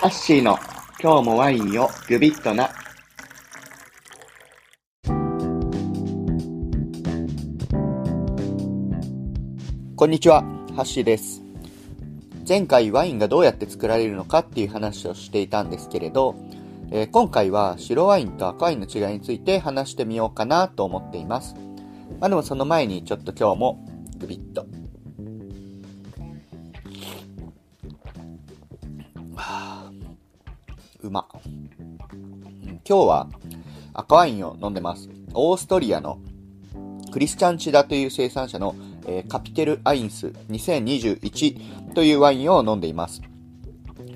ハッシーの今日もワインをグビッとな。こんにちは、ハッシーです。前回ワインがどうやって作られるのかっていう話をしていたんですけれど、えー、今回は白ワインと赤ワインの違いについて話してみようかなと思っています。まあでもその前にちょっと今日もグビッとうま。今日は赤ワインを飲んでます。オーストリアのクリスチャンチダという生産者の、えー、カピテルアインス2021というワインを飲んでいます。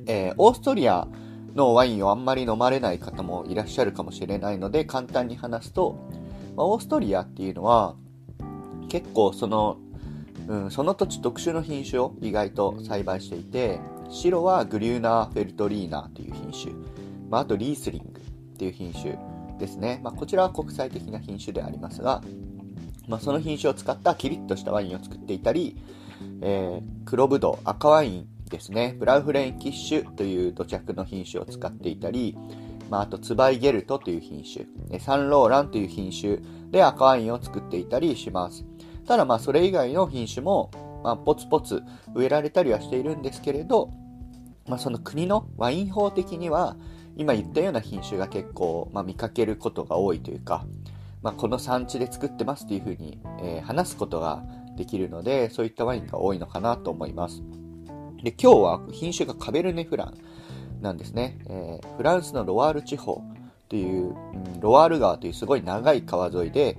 えー、オーストリアのワインをあんまり飲まれない方もいらっしゃるかもしれないので簡単に話すと、まあ、オーストリアっていうのは結構その、うん、その土地特殊の品種を意外と栽培していて白はグリューナー・フェルトリーナという品種、まあ、あとリースリングっていう品種ですね、まあ、こちらは国際的な品種でありますが、まあ、その品種を使ったキリッとしたワインを作っていたり、えー、黒ぶどう赤ワインですね。ブラウフレンキッシュという土着の品種を使っていたり、まあ、あとツバイゲルトという品種。サンローランという品種で赤ワインを作っていたりします。ただまあそれ以外の品種もまあ、ポツポツ植えられたりはしているんですけれど、まあ、その国のワイン法的には今言ったような品種が結構、まあ、見かけることが多いというか、まあ、この産地で作ってますっていうふうに、えー、話すことができるのでそういったワインが多いのかなと思います。で今日は品種がカベルネ・フランなんですね、えー、フランスのロワール地方という、うん、ロワール川というすごい長い川沿いで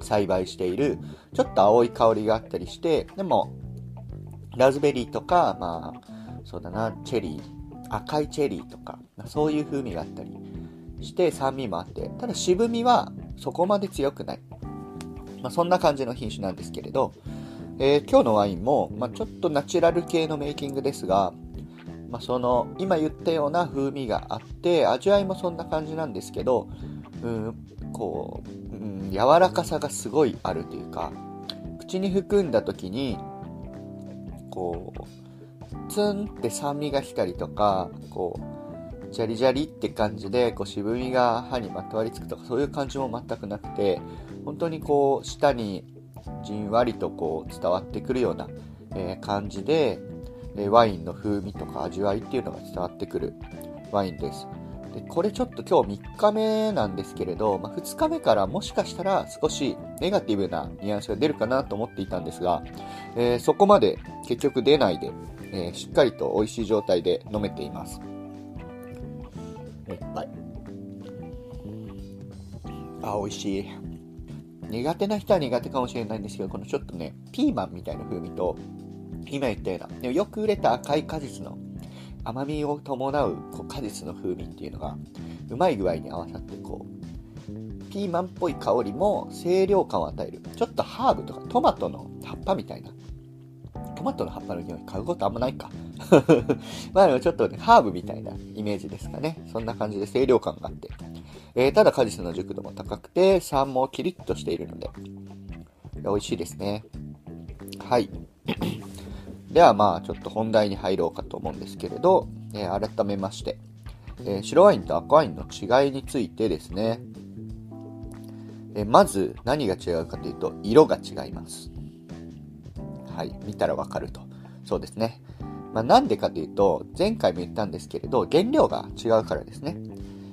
栽培しているちょっと青い香りがあったりしてでもラズベリーとかまあそうだな、チェリー、赤いチェリーとか、そういう風味があったりして酸味もあって、ただ渋みはそこまで強くない。まあ、そんな感じの品種なんですけれど、えー、今日のワインも、まあ、ちょっとナチュラル系のメイキングですが、まあ、その今言ったような風味があって味わいもそんな感じなんですけどうんこう、うん、柔らかさがすごいあるというか口に含んだ時にこうツンって酸味が来たりとか、こう、ジャリジャリって感じで、こう渋みが歯にまとわりつくとか、そういう感じも全くなくて、本当にこう、舌にじんわりとこう伝わってくるような、えー、感じで、えワインの風味とか味わいっていうのが伝わってくるワインです。でこれちょっと今日3日目なんですけれど、まあ、2日目からもしかしたら少しネガティブなニュアンスが出るかなと思っていたんですが、えー、そこまで結局出ないで、えー、しっかりと美味しい状態で飲めています。いっぱい。あ、美味しい。苦手な人は苦手かもしれないんですけど、このちょっとね、ピーマンみたいな風味と、今言ったような、よく売れた赤い果実の甘みを伴うこう果実の風味っていうのが、うまい具合に合わさって、こう、ピーマンっぽい香りも清涼感を与える。ちょっとハーブとかトマトの葉っぱみたいなトマトの葉っぱの匂い嗅ぐことあんまないか。まあでもちょっとね、ハーブみたいなイメージですかね。そんな感じで清涼感があって。えー、ただ果実の熟度も高くて、酸もキリッとしているので、美味しいですね。はい。ではまあちょっと本題に入ろうかと思うんですけれど、えー、改めまして、えー、白ワインと赤ワインの違いについてですね、えまず何が違うかというと色が違います。はい、見たらわかると。そうですね。まあ、なんでかというと、前回も言ったんですけれど、原料が違うからですね。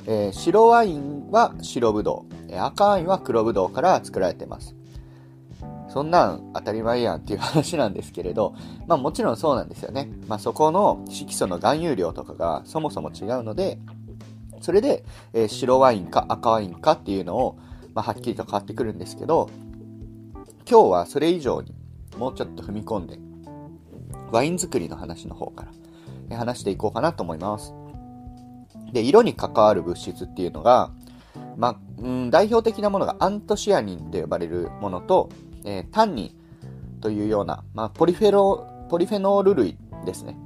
えー、白ワインは白ぶどう、赤ワインは黒ぶどうから作られてます。そんなん当たり前やんっていう話なんですけれど、まあもちろんそうなんですよね。まあそこの色素の含有量とかがそもそも違うので、それで、えー、白ワインか赤ワインかっていうのを、まあ、はっきりと変わってくるんですけど、今日はそれ以上にもうちょっと踏み込んで、ワイン作りの話の方から話していこうかなと思います。で、色に関わる物質っていうのが、まあ、うん、代表的なものがアントシアニンと呼ばれるものと、えー、タンニンというような、まあ、ポリフェロ、ポリフェノール類ですね。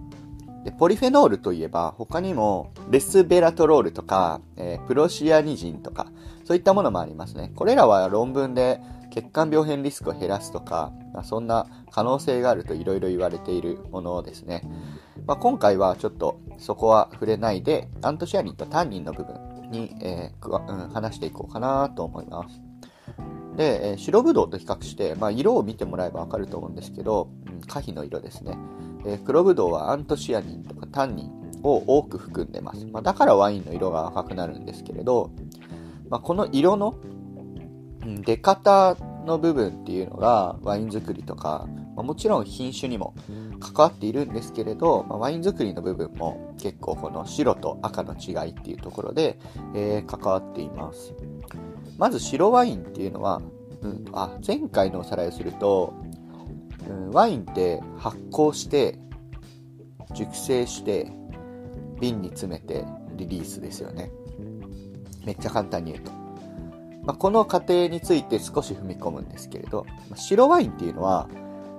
で、ポリフェノールといえば、他にも、レスベラトロールとか、えー、プロシアニジンとか、そういったものもありますね。これらは論文で血管病変リスクを減らすとか、まあ、そんな可能性があるといろいろ言われているものですね。まあ、今回はちょっとそこは触れないで、アントシアニンとタンニンの部分に、えーうん、話していこうかなと思います。で、えー、白ぶどうと比較して、まあ、色を見てもらえばわかると思うんですけど、うん、可否の色ですね。えー、黒ぶどうはアントシアニンとかタンニンを多く含んでます。まあ、だからワインの色が赤くなるんですけれど、まあ、この色の出方の部分っていうのがワイン作りとか、まあ、もちろん品種にも関わっているんですけれど、まあ、ワイン作りの部分も結構この白と赤の違いっていうところで、えー、関わっています。まず白ワインっていうのは、うん、あ前回のおさらいをすると、うん、ワインって発酵して熟成して瓶に詰めてリリースですよねめっちゃ簡単に言うと、まあ、この過程について少し踏み込むんですけれど、まあ、白ワインっていうのは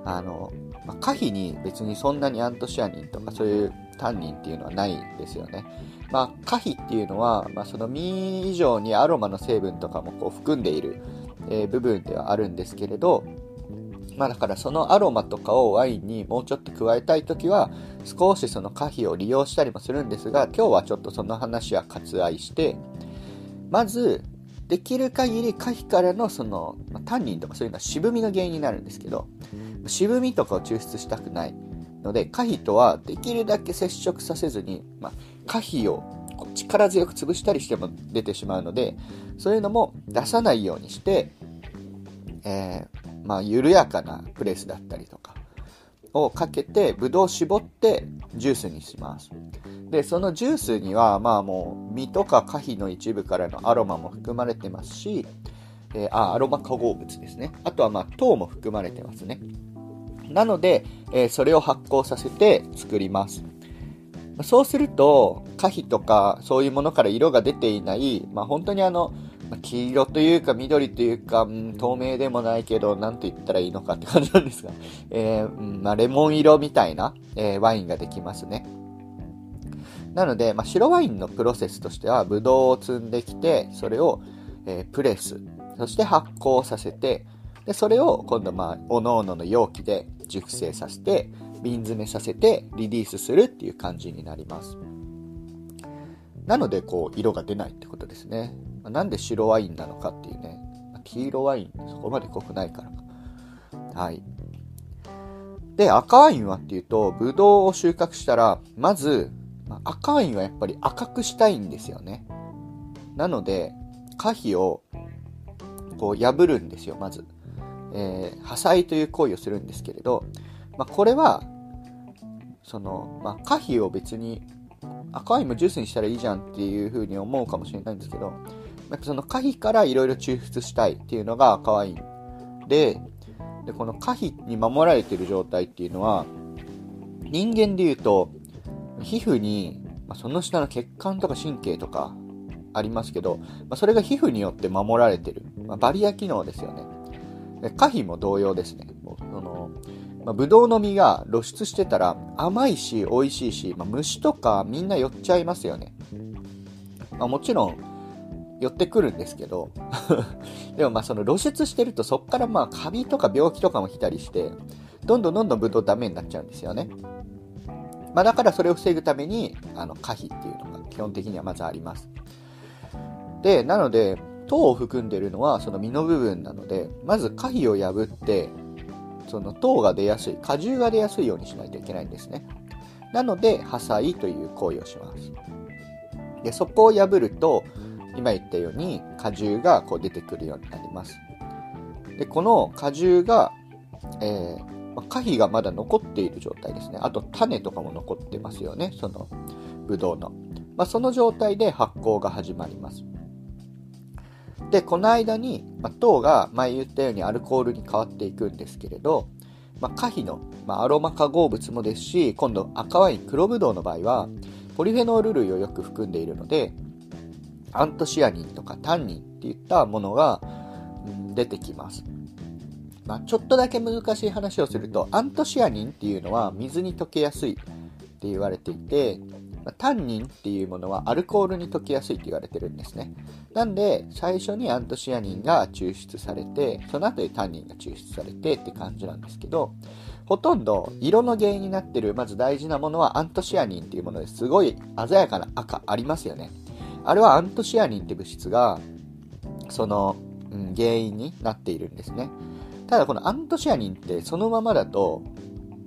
あの、まあ、可否に別にそんなにアントシアニンとかそういうタンニンっていうのはないんですよね。まあ、可否っていうのは、まあ、その実以上にアロマの成分とかもこう含んでいる、えー、部分ではあるんですけれど、まあだからそのアロマとかをワインにもうちょっと加えたいときは少しその可否を利用したりもするんですが今日はちょっとその話は割愛してまずできる限り可否からのその、まあ、タンニンとかそういうのは渋みの原因になるんですけど渋みとかを抽出したくない。ので可否とはできるだけ接触させずに、まあ、可否を力強く潰したりしても出てしまうのでそういうのも出さないようにして、えー、まあ、緩やかなプレスだったりとかをかけてブドウ絞ってジュースにします。でそのジュースにはまあもう実とか可否の一部からのアロマも含まれてますし、えー、あアロマ化合物ですね。あとはまあ糖も含まれてますね。なので、えー、それを発酵させて作ります。そうすると、可否とかそういうものから色が出ていない、まあ、本当にあの、黄色というか緑というか、うん、透明でもないけど、なんと言ったらいいのかって感じなんですが、えー、まあ、レモン色みたいな、えー、ワインができますね。なので、まあ、白ワインのプロセスとしては、ブドウを積んできて、それを、えー、プレス、そして発酵させて、で、それを今度まあ、おのおのの容器で熟成させて、瓶詰めさせてリリースするっていう感じになります。なので、こう、色が出ないってことですね。まなんで白ワインなのかっていうね。黄色ワイン、そこまで濃くないから。はい。で、赤ワインはっていうと、ブドウを収穫したら、まずま、赤ワインはやっぱり赤くしたいんですよね。なので、可否を、こう、破るんですよ、まず。えー、破砕という行為をするんですけれど、まあ、これは、その、まあ、可否を別に赤ワインもジュースにしたらいいじゃんっていうふうに思うかもしれないんですけど、やっぱその可否からいろいろ抽出したいっていうのが赤ワインで、で、この可否に守られてる状態っていうのは、人間で言うと、皮膚に、まあ、その下の血管とか神経とかありますけど、まあ、それが皮膚によって守られてる、まあ、バリア機能ですよね。可否も同様ですね。もうそのまあ、ブドウの実が露出してたら甘いし美味しいし、まあ、虫とかみんな寄っちゃいますよね。まあ、もちろん寄ってくるんですけど でもまあその露出してるとそこからまあカビとか病気とかも来たりしてどんどんどんどんブドウダメになっちゃうんですよね。まあ、だからそれを防ぐためにあの可否っていうのが基本的にはまずあります。で、なので糖を含んでるのはその実の部分なので、まず可否を破って、その糖が出やすい、果汁が出やすいようにしないといけないんですね。なので、破砕という行為をします。で、そこを破ると、今言ったように果汁がこう出てくるようになります。で、この果汁が、えー、可否がまだ残っている状態ですね。あと種とかも残ってますよね。そのブドウの。まあ、その状態で発酵が始まります。で、この間に、まあ、糖が前言ったようにアルコールに変わっていくんですけれど、まあ、可否の、まあ、アロマ化合物もですし、今度赤ワイン、黒ブドウの場合は、ポリフェノール類をよく含んでいるので、アントシアニンとかタンニンっていったものが、出てきます。まあ、ちょっとだけ難しい話をすると、アントシアニンっていうのは水に溶けやすいって言われていて、タンニンっていうものはアルコールに溶けやすいって言われてるんですね。なんで、最初にアントシアニンが抽出されて、その後でタンニンが抽出されてって感じなんですけど、ほとんど色の原因になってる、まず大事なものはアントシアニンっていうものですごい鮮やかな赤ありますよね。あれはアントシアニンって物質が、その、うん、原因になっているんですね。ただこのアントシアニンってそのままだと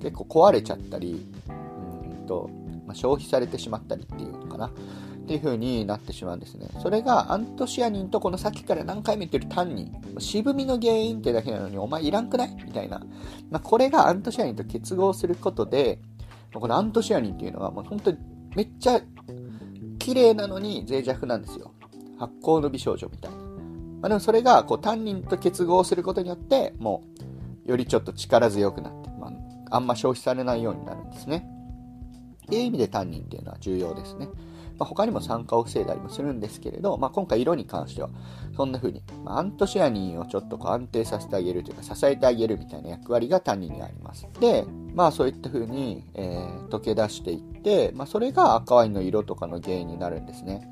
結構壊れちゃったり、うんと、まあ、消費されてしまったりっていうのかな。っていう風になってしまうんですね。それがアントシアニンとこのさっきから何回も言ってるタンニン。渋みの原因ってだけなのにお前いらんくない？みたいな。まあ、これがアントシアニンと結合することで、このアントシアニンっていうのはもう本当にめっちゃ綺麗なのに脆弱なんですよ。発酵の美少女みたいな。まあ、でもそれがこうタンニンと結合することによって、もうよりちょっと力強くなって、まあ、あんま消費されないようになるんですね。っていう意味でタンニンっていうのは重要ですね。まあ、他にも酸化を防いだりもするんですけれど、まあ、今回色に関しては、そんな風に、まあ、アントシアニンをちょっとこう安定させてあげるというか、支えてあげるみたいな役割がタンニンにあります。で、まあそういった風に、えー、溶け出していって、まあそれが赤ワインの色とかの原因になるんですね。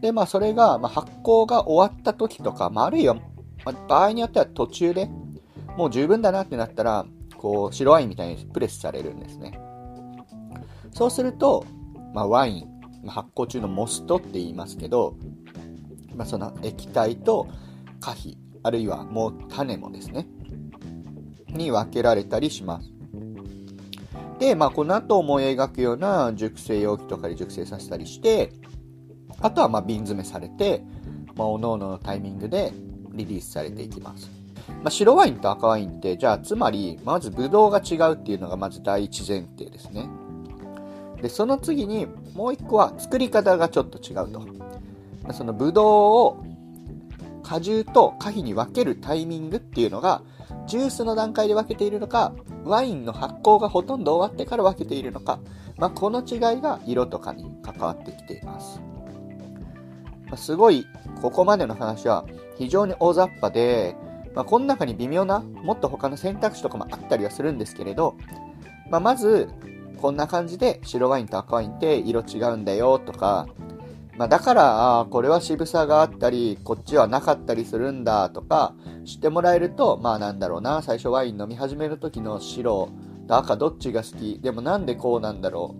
で、まあそれが、まあ、発酵が終わった時とか、まああるいは、まあ、場合によっては途中でもう十分だなってなったら、こう白ワインみたいにプレスされるんですね。そうすると、まあ、ワイン発酵中のモストって言いますけど、まあ、その液体と可否、あるいはもう種もですね、に分けられたりします。で、まあ、この後思い描くような熟成容器とかで熟成させたりして、あとはま瓶詰めされて、まあ、おのおののタイミングでリリースされていきます。まあ、白ワインと赤ワインって、じゃあ、つまり、まずブドウが違うっていうのがまず第一前提ですね。で、その次にもう一個は作り方がちょっと違うと。そのブドウを果汁と果皮に分けるタイミングっていうのが、ジュースの段階で分けているのか、ワインの発酵がほとんど終わってから分けているのか、まあ、この違いが色とかに関わってきています。ま、すごい、ここまでの話は非常に大雑把で、まあ、この中に微妙な、もっと他の選択肢とかもあったりはするんですけれど、まあ、まず、こんな感じで白ワインと赤ワインって色違うんだよとか、まあ、だから、これは渋さがあったり、こっちはなかったりするんだとか、知ってもらえると、まあなんだろうな、最初ワイン飲み始める時の白と赤どっちが好き、でもなんでこうなんだろ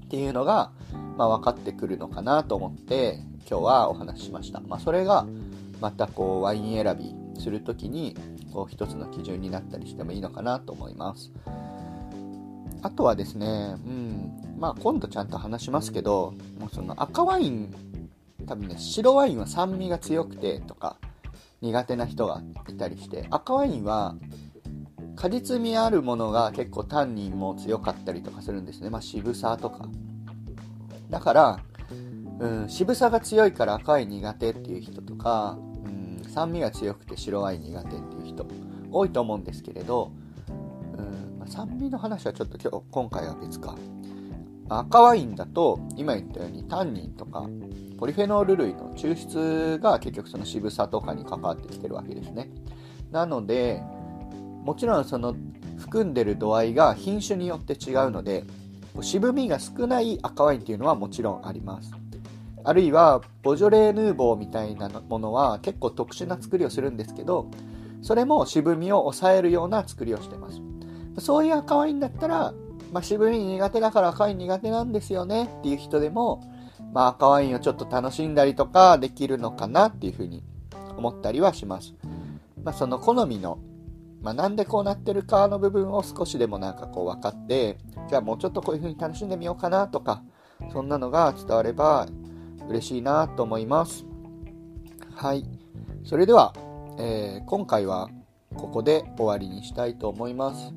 うっていうのが、まあ分かってくるのかなと思って、今日はお話ししました。まあそれが、またこうワイン選びするときに、こう一つの基準になったりしてもいいのかなと思います。あとはですね、うん、まあ今度ちゃんと話しますけど、もうその赤ワイン、多分ね、白ワインは酸味が強くてとか、苦手な人がいたりして、赤ワインは果実味あるものが結構タンニンも強かったりとかするんですね。まあ渋さとか。だから、うん、渋さが強いから赤ワイン苦手っていう人とか、うん、酸味が強くて白ワイン苦手っていう人多いと思うんですけれど、酸味の話はちょっと今日、今回は別か。赤ワインだと、今言ったようにタンニンとか、ポリフェノール類の抽出が結局その渋さとかに関わってきてるわけですね。なので、もちろんその含んでる度合いが品種によって違うので、渋みが少ない赤ワインっていうのはもちろんあります。あるいは、ボジョレーヌーボーみたいなものは結構特殊な作りをするんですけど、それも渋みを抑えるような作りをしてます。そういう赤ワインだったら、まあ、渋み苦手だから赤ワイン苦手なんですよねっていう人でも、まあ、赤ワインをちょっと楽しんだりとかできるのかなっていうふうに思ったりはします。まあ、その好みの、まあ、なんでこうなってるかの部分を少しでもなんかこう分かって、じゃあもうちょっとこういうふうに楽しんでみようかなとか、そんなのが伝われば嬉しいなと思います。はい。それでは、えー、今回はここで終わりにしたいと思います。